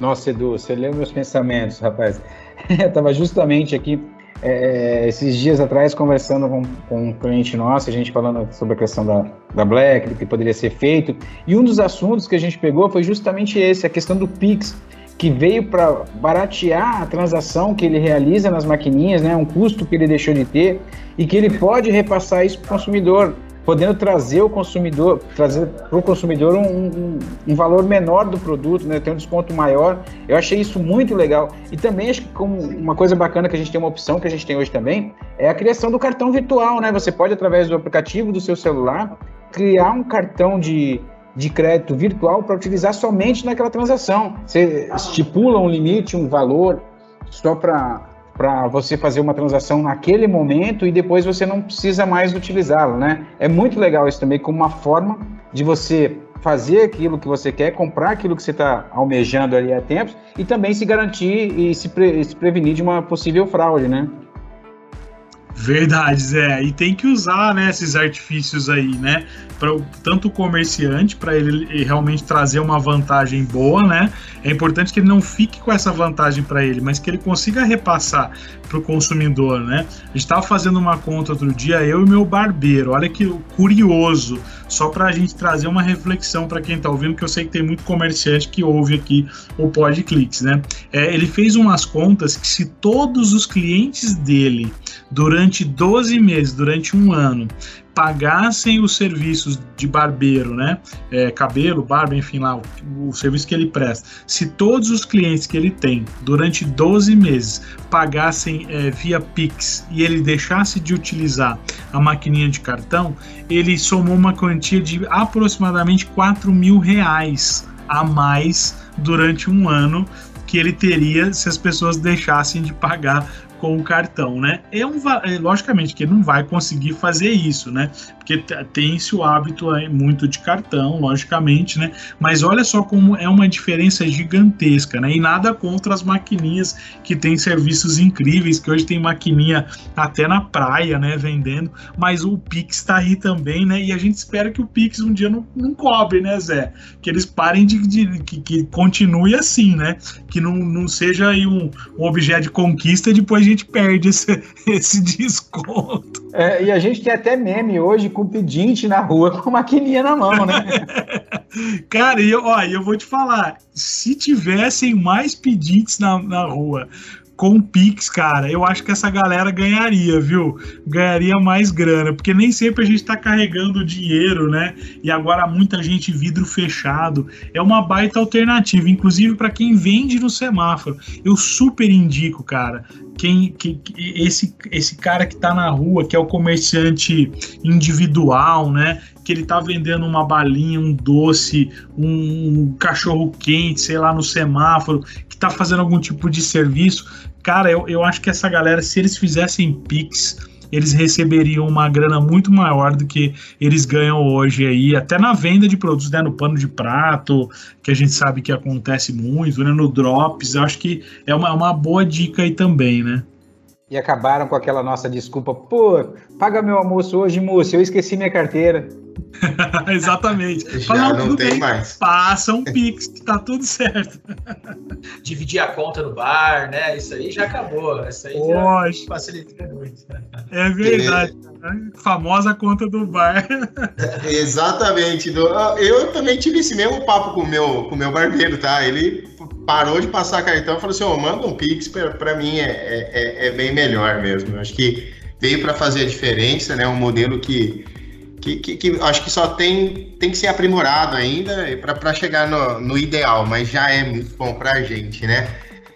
Nossa, Edu, você leu meus pensamentos, rapaz. *laughs* Eu estava justamente aqui é, esses dias atrás conversando com, com, um cliente nosso, a gente falando sobre a questão da, da Black, do que poderia ser feito, e um dos assuntos que a gente pegou foi justamente esse, a questão do Pix, que veio para baratear a transação que ele realiza nas maquininhas, né, um custo que ele deixou de ter, e que ele pode repassar isso para o consumidor podendo trazer o consumidor, trazer para o consumidor um, um, um, valor menor do produto, né, ter um desconto maior. Eu achei isso muito legal. E também acho que como uma coisa bacana que a gente tem uma opção que a gente tem hoje também é a criação do cartão virtual, né? Você pode através do aplicativo do seu celular criar um cartão de de crédito virtual para utilizar somente naquela transação. Você estipula um limite, um valor só para para você fazer uma transação naquele momento e depois você não precisa mais utilizá-la, né? É muito legal isso também como uma forma de você fazer aquilo que você quer, comprar aquilo que você está almejando ali há tempos e também se garantir e se, pre se prevenir de uma possível fraude, né?
Verdade, Zé. E tem que usar né, esses artifícios aí, né? Pra, tanto o comerciante, para ele realmente trazer uma vantagem boa, né? É importante que ele não fique com essa vantagem para ele, mas que ele consiga repassar para o consumidor, né? A gente estava fazendo uma conta outro dia, eu e meu barbeiro. Olha que curioso, só para a gente trazer uma reflexão para quem está ouvindo, que eu sei que tem muito comerciante que ouve aqui o Podclicks, né? É, ele fez umas contas que se todos os clientes dele durante 12 meses, durante um ano, pagassem os serviços de barbeiro, né? É, cabelo, barba, enfim, lá, o, o, serviço que ele presta. Se todos os clientes que ele tem durante 12 meses pagassem é, via Pix e ele deixasse de utilizar a maquininha de cartão, ele somou uma quantia de aproximadamente 4 mil reais a mais durante um ano que ele teria se as pessoas deixassem de pagar com o cartão, né? É um é, logicamente que não vai conseguir fazer isso, né? Porque tem-se o hábito aí muito de cartão, logicamente, né? Mas olha só como é uma diferença gigantesca, né? E nada contra as maquininhas que têm serviços incríveis, que hoje tem maquininha até na praia, né? Vendendo, mas o Pix está aí também, né? E a gente espera que o Pix um dia não, não cobre, né, Zé? Que eles parem de, de que, que continue assim, né? Que não, não seja aí um, um objeto de conquista depois gente perde esse, *laughs* esse desconto.
É, e a gente tem até meme hoje com pedinte na rua com maquininha na mão, né? *laughs*
Cara, e, ó, eu vou te falar, se tivessem mais pedintes na, na rua com Pix, cara, eu acho que essa galera ganharia, viu? Ganharia mais grana, porque nem sempre a gente tá carregando dinheiro, né? E agora muita gente vidro fechado. É uma baita alternativa, inclusive para quem vende no semáforo. Eu super indico, cara. Quem, que, esse, esse cara que tá na rua, que é o comerciante individual, né? Que ele tá vendendo uma balinha, um doce, um cachorro quente, sei lá, no semáforo, que tá fazendo algum tipo de serviço cara, eu, eu acho que essa galera, se eles fizessem Pix, eles receberiam uma grana muito maior do que eles ganham hoje aí, até na venda de produtos, né, no pano de prato, que a gente sabe que acontece muito, né, no Drops, eu acho que é uma, uma boa dica aí também, né.
E acabaram com aquela nossa desculpa, pô, paga meu almoço hoje, moço, eu esqueci minha carteira. *laughs*
Exatamente.
Já Fala, não tem bem, mais.
Passa um Pix, tá tudo certo. *laughs*
Dividir a conta no bar, né? Isso aí já acabou. Isso aí
Poxa. já facilita muito. É verdade. É. Famosa conta do bar. *laughs*
Exatamente. Eu também tive esse mesmo papo com meu, o com meu barbeiro, tá? Ele parou de passar cartão e falou assim: oh, manda um Pix, para mim é, é, é, é, bem melhor mesmo. Eu acho que veio para fazer a diferença, né? Um modelo que que, que, que, acho que só tem, tem que ser aprimorado ainda para chegar no, no, ideal, mas já é muito bom para a gente, né?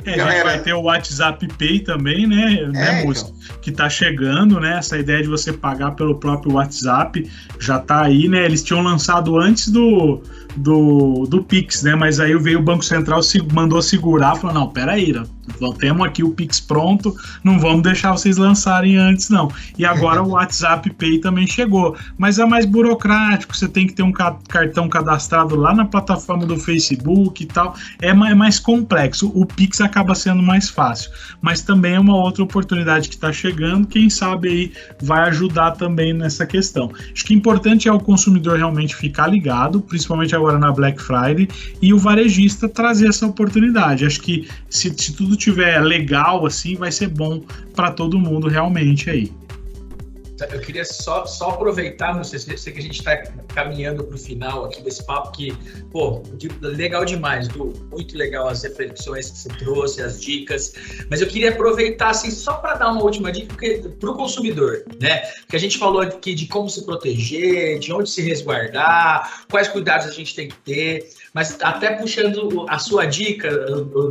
É, a gente vai ter o WhatsApp Pay também, né, é, né então. Que tá chegando, né? Essa ideia de você pagar pelo próprio WhatsApp já tá aí, né? Eles tinham lançado antes do, do, do Pix, né? Mas aí veio o Banco Central, se, mandou segurar, falou: não, peraí, temos aqui o Pix pronto, não vamos deixar vocês lançarem antes, não. E agora o WhatsApp Pay também chegou, mas é mais burocrático, você tem que ter um cartão cadastrado lá na plataforma do Facebook e tal, é mais, é mais complexo. O Pix acaba sendo mais fácil, mas também é uma outra oportunidade que está chegando, quem sabe aí vai ajudar também nessa questão. Acho que importante é o consumidor realmente ficar ligado, principalmente agora na Black Friday, e o varejista trazer essa oportunidade. Acho que se, se tudo tiver legal assim, vai ser bom para todo mundo realmente aí.
Eu queria só, só aproveitar, não sei, sei que a gente está caminhando para o final aqui desse papo, que, pô, legal demais, Du, muito legal as reflexões que você trouxe, as dicas, mas eu queria aproveitar, assim, só para dar uma última dica para o consumidor, né? Que a gente falou aqui de como se proteger, de onde se resguardar, quais cuidados a gente tem que ter, mas até puxando a sua dica,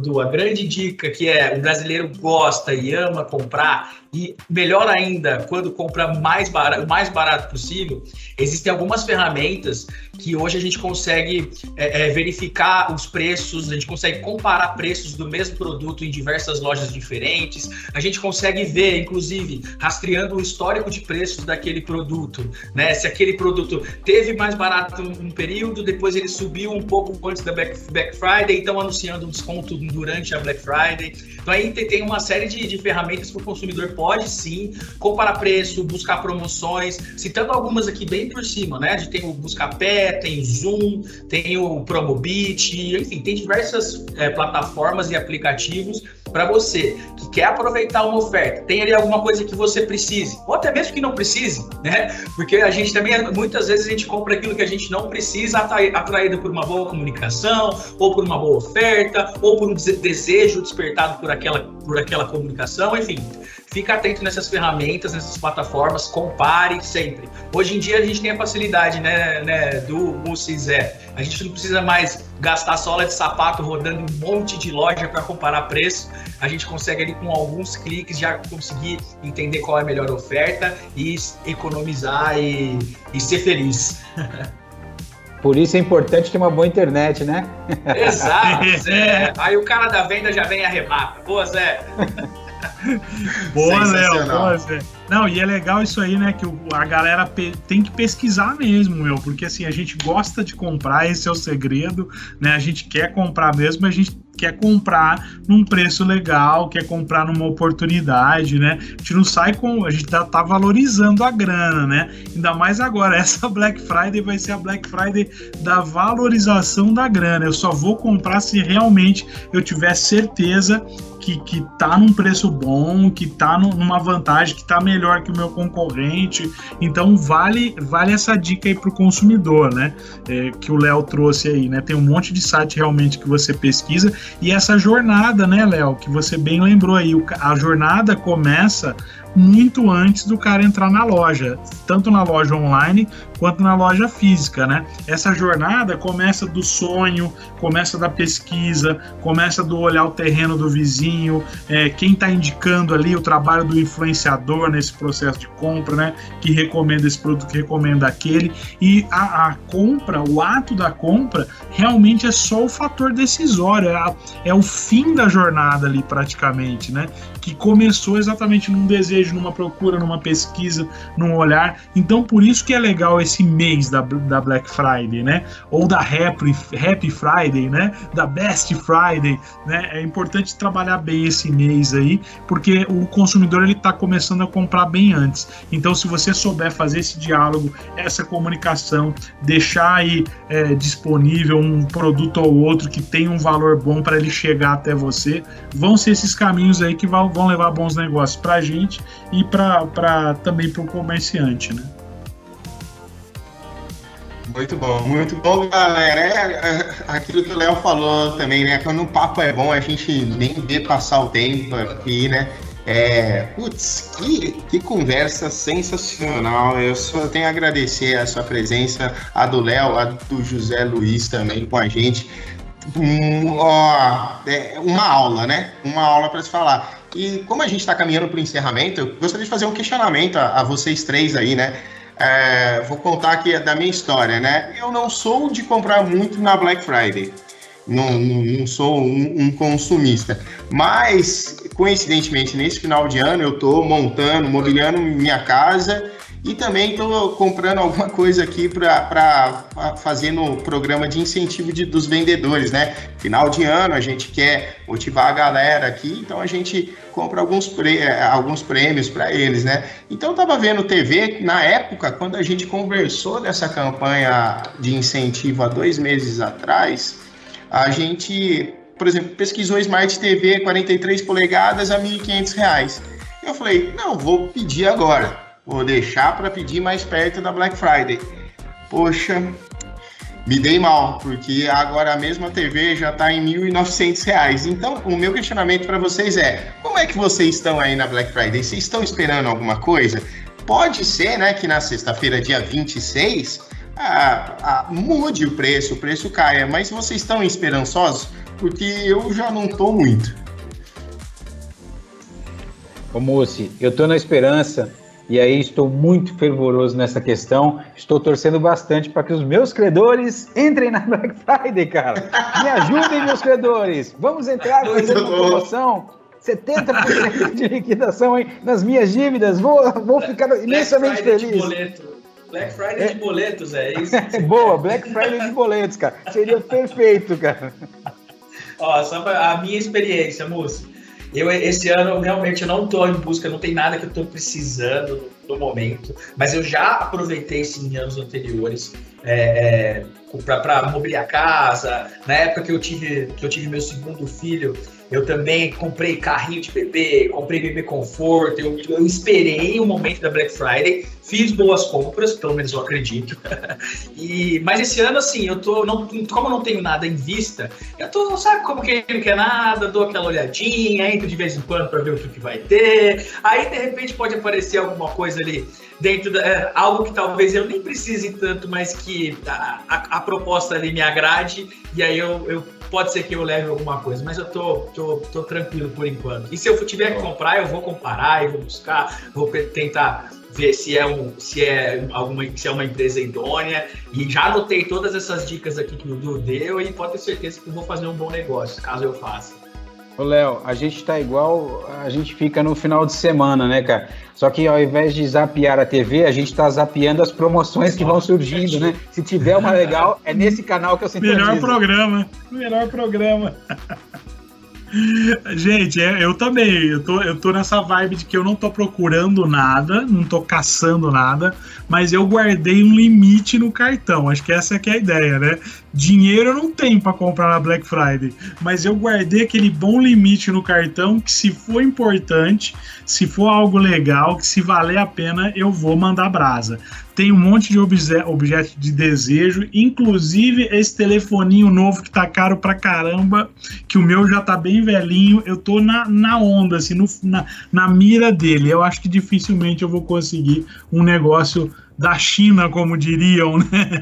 Du, a grande dica que é o brasileiro gosta e ama comprar, e melhor ainda, quando compra mais barato, o mais barato possível, existem algumas ferramentas que hoje a gente consegue é, é, verificar os preços, a gente consegue comparar preços do mesmo produto em diversas lojas diferentes, a gente consegue ver, inclusive, rastreando o histórico de preços daquele produto, né? Se aquele produto teve mais barato um período, depois ele subiu um pouco antes da Black, Black Friday, então anunciando um desconto durante a Black Friday. Então aí tem uma série de, de ferramentas que o consumidor pode sim comparar preço, buscar promoções, citando algumas aqui bem por cima, né? A gente tem o Tem o Zoom, tem o Promobit, enfim, tem diversas é, plataformas e aplicativos para você que quer aproveitar uma oferta, tem ali alguma coisa que você precise, ou até mesmo que não precise, né? Porque a gente também, muitas vezes, a gente compra aquilo que a gente não precisa, atraído por uma boa comunicação, ou por uma boa oferta, ou por um desejo despertado por aquela, por aquela comunicação, enfim. Fica atento nessas ferramentas, nessas plataformas, compare sempre. Hoje em dia a gente tem a facilidade, né, né do Zé. A gente não precisa mais gastar sola de sapato rodando um monte de loja para comparar preço. A gente consegue ali com alguns cliques já conseguir entender qual é a melhor oferta e economizar e, e ser feliz. *laughs*
Por isso é importante ter uma boa internet, né?
Exato, *laughs* Zé. Aí o cara da venda já vem e arrebata. Boa, Zé. *laughs* *laughs*
boa, Léo. Boa, Zé. Não, e é legal isso aí, né? Que a galera tem que pesquisar mesmo, meu, porque assim, a gente gosta de comprar, esse é o segredo, né? A gente quer comprar mesmo, a gente quer comprar num preço legal, quer comprar numa oportunidade, né? A gente não sai com. A gente tá, tá, valorizando a grana, né? Ainda mais agora. *laughs* Essa Black Friday vai ser a Black Friday da valorização da grana. Eu só vou comprar se realmente eu tiver certeza que, que tá num preço bom, que tá numa vantagem, que tá melhor que o meu concorrente. Então vale vale essa dica aí pro consumidor, né? É, que o Léo trouxe aí, né? Tem um monte de site realmente que você pesquisa e essa jornada, né, Léo, que você bem lembrou aí, a jornada começa muito antes do cara entrar na loja, tanto na loja online quanto na loja física, né? Essa jornada começa do sonho, começa da pesquisa, começa do olhar o terreno do vizinho, é, quem está indicando ali o trabalho do influenciador nesse processo de compra, né? Que recomenda esse produto, que recomenda aquele, e a, a compra, o ato da compra, realmente é só o fator decisório, é, a, é o fim da jornada ali praticamente, né? Que começou exatamente num desejo, numa procura, numa pesquisa, num olhar. Então, por isso que é legal esse mês da, da Black Friday, né? Ou da Happy, Happy Friday, né? Da Best Friday, né? É importante trabalhar bem esse mês aí, porque o consumidor ele está começando a comprar bem antes. Então, se você souber fazer esse diálogo, essa comunicação, deixar aí é, disponível um produto ou outro que tem um valor bom para ele chegar até você, vão ser esses caminhos aí que vão, vão levar bons negócios para a gente e para também para o comerciante, né?
Muito bom, muito bom, galera. É, é aquilo que o Léo falou também, né? Quando o papo é bom, a gente nem vê passar o tempo aqui, né? É, putz, que, que conversa sensacional. Eu só tenho a agradecer a sua presença, a do Léo, a do José Luiz também com a gente. um, ó, é, uma aula, né? Uma aula para se falar. E como a gente está caminhando para o encerramento, eu gostaria de fazer um questionamento a, a vocês três aí, né? É, vou contar aqui da minha história, né? Eu não sou de comprar muito na Black Friday. Não, não, não sou um, um, consumista. Mas, coincidentemente, nesse final de ano, eu estou montando, mobiliando minha casa e também estou comprando alguma coisa aqui para fazer no programa de incentivo de, dos vendedores, né? Final de ano, a gente quer motivar a galera aqui, então a gente compra alguns, prê, eh, alguns prêmios para eles, né? Então estava vendo TV, na época, quando a gente conversou dessa campanha de incentivo há dois meses atrás, a gente, por exemplo, pesquisou Smart TV 43 polegadas a R$ 1.500. Eu falei, não, vou pedir agora. Vou deixar para pedir mais perto da Black Friday. Poxa, me dei mal, porque agora a mesma TV já está em R$ 1.900. Então, o meu questionamento para vocês é: como é que vocês estão aí na Black Friday? Vocês estão esperando alguma coisa? Pode ser, né, que na sexta-feira, dia 26, ah, ah, mude o preço, o preço caia, mas vocês estão esperançosos? Porque eu já não estou muito.
Ô, Moci, eu estou na esperança e aí estou muito fervoroso nessa questão. Estou torcendo bastante para que os meus credores entrem na Black Friday, cara. Me ajudem, meus credores. Vamos entrar fazer uma promoção. 70% de liquidação hein, nas minhas dívidas. Vou, vou ficar imensamente feliz.
Black Friday de boletos, é isso? *laughs*
Boa, Black Friday de boletos, cara. Seria perfeito, cara.
Ó, só pra, a minha experiência, moço. Eu, esse ano, realmente, eu não estou em busca, não tem nada que eu estou precisando no momento, mas eu já aproveitei sim anos anteriores é, é, para mobiliar a casa. Na época que eu tive, que eu tive meu segundo filho, eu também comprei carrinho de bebê, comprei bebê conforto. Eu, eu esperei o momento da Black Friday, fiz boas compras, pelo menos eu acredito. *laughs* e, mas esse ano, assim, eu tô. Não, como eu não tenho nada em vista, eu tô, sabe, como quem não quer nada, dou aquela olhadinha, entro de vez em quando para ver o que, que vai ter. Aí, de repente, pode aparecer alguma coisa ali dentro da. É, algo que talvez eu nem precise tanto, mas que a, a, a proposta ali me agrade, e aí eu, eu pode ser que eu leve alguma coisa, mas eu tô, tô, tô tranquilo por enquanto. E se eu tiver que comprar, eu vou comparar, eu vou buscar, vou tentar ver se é, um, se é alguma se é uma empresa idônea. E já anotei todas essas dicas aqui que o Du deu e pode ter certeza que eu vou fazer um bom negócio, caso eu faça.
Ô, Léo, a gente tá igual a gente fica no final de semana, né, cara? Só que ao invés de zapear a TV, a gente tá zapeando as promoções que vão surgindo, né? Se tiver uma legal, *laughs* é nesse canal que eu
sintonizo. Melhor programa, melhor programa. *laughs* Gente, é, eu também. Eu tô, eu tô nessa vibe de que eu não tô procurando nada, não tô caçando nada, mas eu guardei um limite no cartão. Acho que essa é, que é a ideia, né? Dinheiro eu não tenho para comprar na Black Friday, mas eu guardei aquele bom limite no cartão que se for importante, se for algo legal, que se valer a pena, eu vou mandar brasa tem um monte de obje objeto de desejo, inclusive esse telefoninho novo que tá caro pra caramba, que o meu já tá bem velhinho, eu tô na, na onda, assim, no, na, na mira dele. Eu acho que dificilmente eu vou conseguir um negócio da China, como diriam, *laughs* né?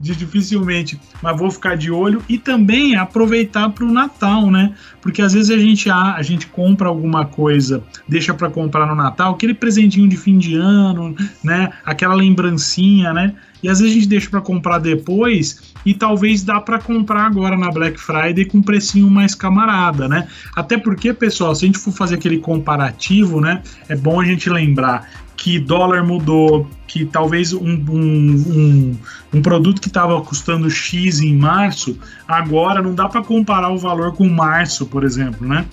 Dificilmente, mas vou ficar de olho e também aproveitar para o Natal, né? Porque às vezes a gente a, a gente compra alguma coisa, deixa para comprar no Natal, aquele presentinho de fim de ano, né? Aquela lembrancinha, né? E às vezes a gente deixa para comprar depois e talvez dá para comprar agora na Black Friday com um precinho mais camarada, né? Até porque, pessoal, se a gente for fazer aquele comparativo, né, é bom a gente lembrar que dólar mudou, que talvez um, um, um, um produto que estava custando X em março, agora não dá para comparar o valor com março, por exemplo, né?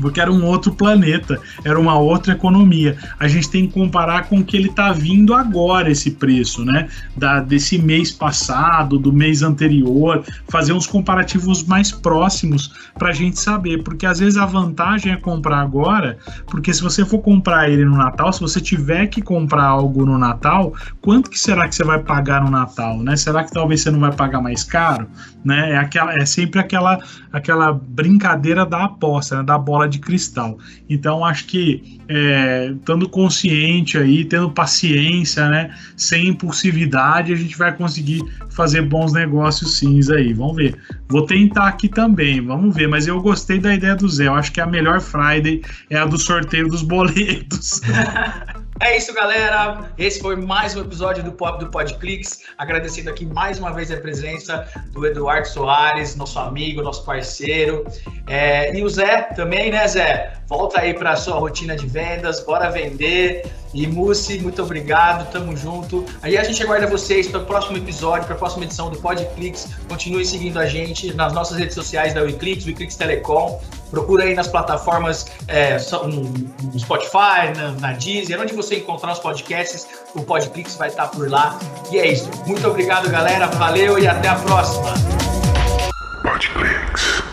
Porque era um outro planeta, era uma outra economia. A gente tem que comparar com o que ele está vindo agora, esse preço, né? Da, desse mês passado, do mês anterior, fazer uns comparativos mais próximos para a gente saber, porque às vezes a vantagem é comprar agora, porque se você for comprar ele no Natal, se você tiver que comprar algo no Natal, quanto que será que você vai pagar no Natal, né? Será que talvez você não vai pagar mais caro, né? É, aquela, é sempre aquela, aquela brincadeira da aposta, né? da bola bola de cristal. Então acho que é, estando consciente aí, tendo paciência, né, sem impulsividade, a gente vai conseguir fazer bons negócios sim aí. Vamos ver. Vou tentar aqui também, vamos ver. Mas eu gostei da ideia do Zé. Eu acho que a melhor Friday é a do sorteio dos boletos. *laughs*
É isso, galera. Esse foi mais um episódio do Pop do Podclicks. Agradecendo aqui mais uma vez a presença do Eduardo Soares, nosso amigo, nosso parceiro. É, e o Zé também, né, Zé? Volta aí para sua rotina de vendas, bora vender. E Mussi, muito obrigado, tamo junto. Aí a gente aguarda vocês para o próximo episódio, para a próxima edição do Podclicks. Continue seguindo a gente nas nossas redes sociais da Wiclix, Wiclix Telecom. Procura aí nas plataformas é, no Spotify, na, na Deezer, onde você encontrar os podcasts, o Podclicks vai estar por lá. E é isso. Muito obrigado, galera. Valeu e até a próxima. Podclicks.